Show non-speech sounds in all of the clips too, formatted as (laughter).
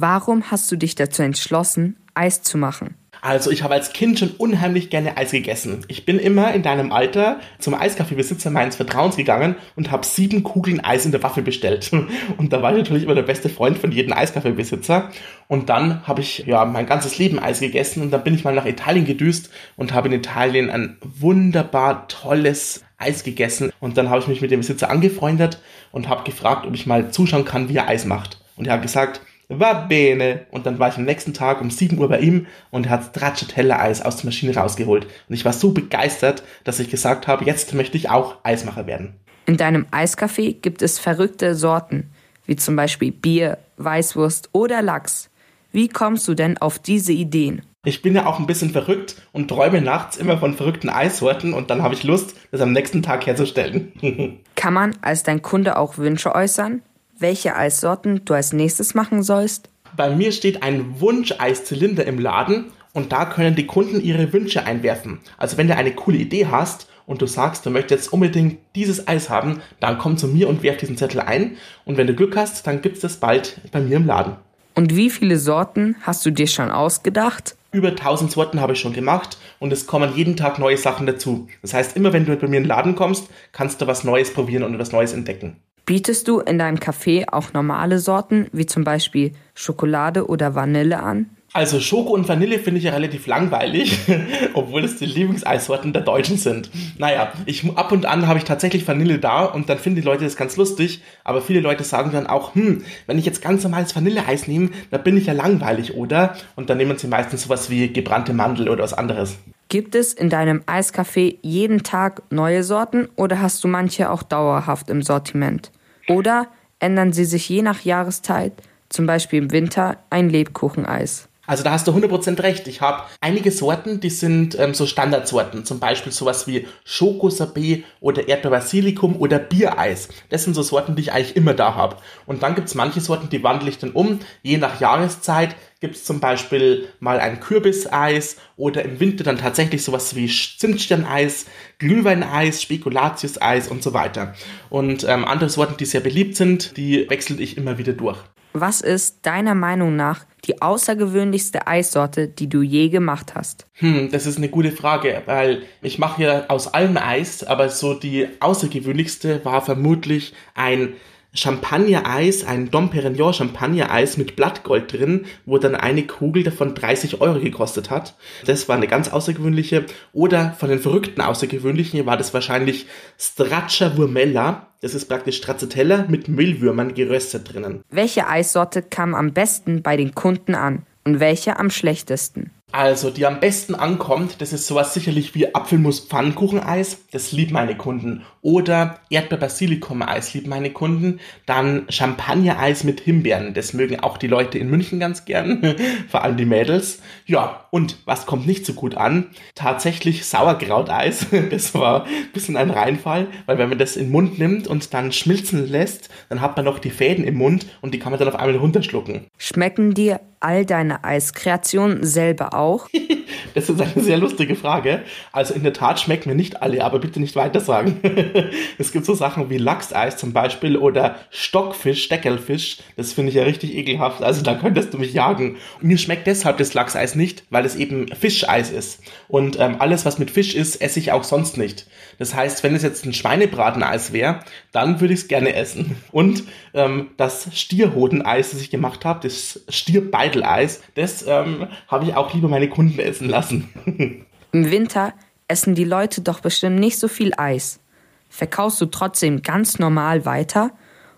Warum hast du dich dazu entschlossen, Eis zu machen? Also ich habe als Kind schon unheimlich gerne Eis gegessen. Ich bin immer in deinem Alter zum Eiskaffeebesitzer meines Vertrauens gegangen und habe sieben Kugeln Eis in der Waffel bestellt. (laughs) Und da war ich natürlich immer der beste Freund von jedem Eiskaffeebesitzer. Und dann habe ich ja mein ganzes Leben Eis gegessen und dann bin ich mal nach Italien gedüst und habe in Italien ein wunderbar tolles Eis gegessen. Und dann habe ich mich mit dem Besitzer angefreundet und habe gefragt, ob ich mal zuschauen kann, wie er Eis macht. Und er hat gesagt, war bene. Und dann war ich am nächsten Tag um 7 Uhr bei ihm und er hat Stracciatella-Eis aus der Maschine rausgeholt. Und ich war so begeistert, dass ich gesagt habe, jetzt möchte ich auch Eismacher werden. In deinem Eiscafé gibt es verrückte Sorten, wie zum Beispiel Bier, Weißwurst oder Lachs. Wie kommst du denn auf diese Ideen? Ich bin ja auch ein bisschen verrückt und träume nachts immer von verrückten Eissorten und dann habe ich Lust, das am nächsten Tag herzustellen. (laughs) Kann man als dein Kunde auch Wünsche äußern? Welche Eissorten du als nächstes machen sollst? Bei mir steht ein Wunsch-Eiszylinder im Laden und da können die Kunden ihre Wünsche einwerfen. Also wenn du eine coole Idee hast und du sagst, du möchtest jetzt unbedingt dieses Eis haben, dann komm zu mir und werf diesen Zettel ein und wenn du Glück hast, dann gibt es das bald bei mir im Laden. Und wie viele Sorten hast du dir schon ausgedacht? Über 1000 Sorten habe ich schon gemacht und es kommen jeden Tag neue Sachen dazu. Das heißt, immer wenn du bei mir in den Laden kommst, kannst du was Neues probieren und was Neues entdecken. Bietest du in deinem Café auch normale Sorten, wie zum Beispiel Schokolade oder Vanille an? Also Schoko und Vanille finde ich ja relativ langweilig, (laughs) obwohl es die Lieblingseissorten der Deutschen sind. Naja, ich, ab und an habe ich tatsächlich Vanille da und dann finden die Leute das ganz lustig, aber viele Leute sagen dann auch, hm, wenn ich jetzt ganz normales Vanilleeis nehme, dann bin ich ja langweilig, oder? Und dann nehmen sie meistens sowas wie gebrannte Mandel oder was anderes. Gibt es in deinem Eiscafé jeden Tag neue Sorten oder hast du manche auch dauerhaft im Sortiment? Oder ändern sie sich je nach Jahreszeit, zum Beispiel im Winter ein Lebkucheneis? Also da hast du 100% recht. Ich habe einige Sorten, die sind ähm, so Standardsorten. Zum Beispiel sowas wie Schokosabé oder Erdbeerbasilikum oder Biereis. Das sind so Sorten, die ich eigentlich immer da habe. Und dann gibt's manche Sorten, die wandle ich dann um. Je nach Jahreszeit gibt's zum Beispiel mal ein Kürbiseis oder im Winter dann tatsächlich sowas wie Zimtsterneis, Glühweineis, Spekulatiuseis und so weiter. Und ähm, andere Sorten, die sehr beliebt sind, die wechsle ich immer wieder durch. Was ist deiner Meinung nach die außergewöhnlichste Eissorte, die du je gemacht hast? Hm, das ist eine gute Frage, weil ich mache ja aus allem Eis, aber so die außergewöhnlichste war vermutlich ein Champagner-Eis, ein Dom Perignon Champagner-Eis mit Blattgold drin, wo dann eine Kugel davon 30 Euro gekostet hat. Das war eine ganz außergewöhnliche. Oder von den verrückten außergewöhnlichen war das wahrscheinlich Straccia Vurmella. Das ist praktisch Stracciatella mit Mehlwürmern geröstet drinnen. Welche Eissorte kam am besten bei den Kunden an und welche am schlechtesten? Also, die am besten ankommt, das ist sowas sicherlich wie Apfelmus-Pfannkucheneis, das lieben meine Kunden. Oder Erdbeer-Basilikum-Eis lieben meine Kunden. Dann Champagner-Eis mit Himbeeren, das mögen auch die Leute in München ganz gern, (laughs) vor allem die Mädels. Ja, und was kommt nicht so gut an? Tatsächlich Sauerkrauteis, (laughs) das war ein bisschen ein Reinfall, weil wenn man das in den Mund nimmt und dann schmilzen lässt, dann hat man noch die Fäden im Mund und die kann man dann auf einmal runterschlucken. Schmecken dir all deine Eiskreationen selber auch? (laughs) das ist eine sehr lustige Frage. Also in der Tat schmecken mir nicht alle, aber bitte nicht weiter sagen. (laughs) es gibt so Sachen wie Lachseis zum Beispiel oder Stockfisch, Steckelfisch. Das finde ich ja richtig ekelhaft. Also da könntest du mich jagen. Und mir schmeckt deshalb das Lachseis nicht, weil es eben Fischeis ist. Und ähm, alles, was mit Fisch ist, esse ich auch sonst nicht. Das heißt, wenn es jetzt ein Schweinebrateneis wäre, dann würde ich es gerne essen. Und ähm, das Stierhodeneis, das ich gemacht habe, das Stierbeidel Eis, das ähm, habe ich auch lieber meine Kunden essen lassen. (laughs) Im Winter essen die Leute doch bestimmt nicht so viel Eis. Verkaufst du trotzdem ganz normal weiter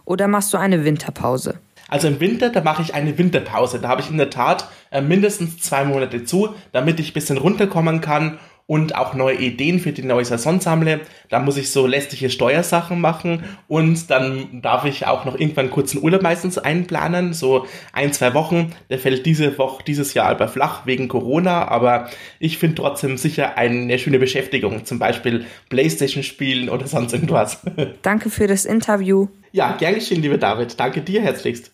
oder machst du eine Winterpause? Also im Winter, da mache ich eine Winterpause. Da habe ich in der Tat äh, mindestens zwei Monate zu, damit ich ein bisschen runterkommen kann und auch neue Ideen für die neue Saison sammle. Da muss ich so lästige Steuersachen machen und dann darf ich auch noch irgendwann kurzen Urlaub meistens einplanen, so ein, zwei Wochen. Der fällt diese Woche, dieses Jahr aber flach wegen Corona, aber ich finde trotzdem sicher eine schöne Beschäftigung, zum Beispiel Playstation spielen oder sonst irgendwas. (laughs) Danke für das Interview. Ja, gern geschehen, lieber David. Danke dir herzlichst.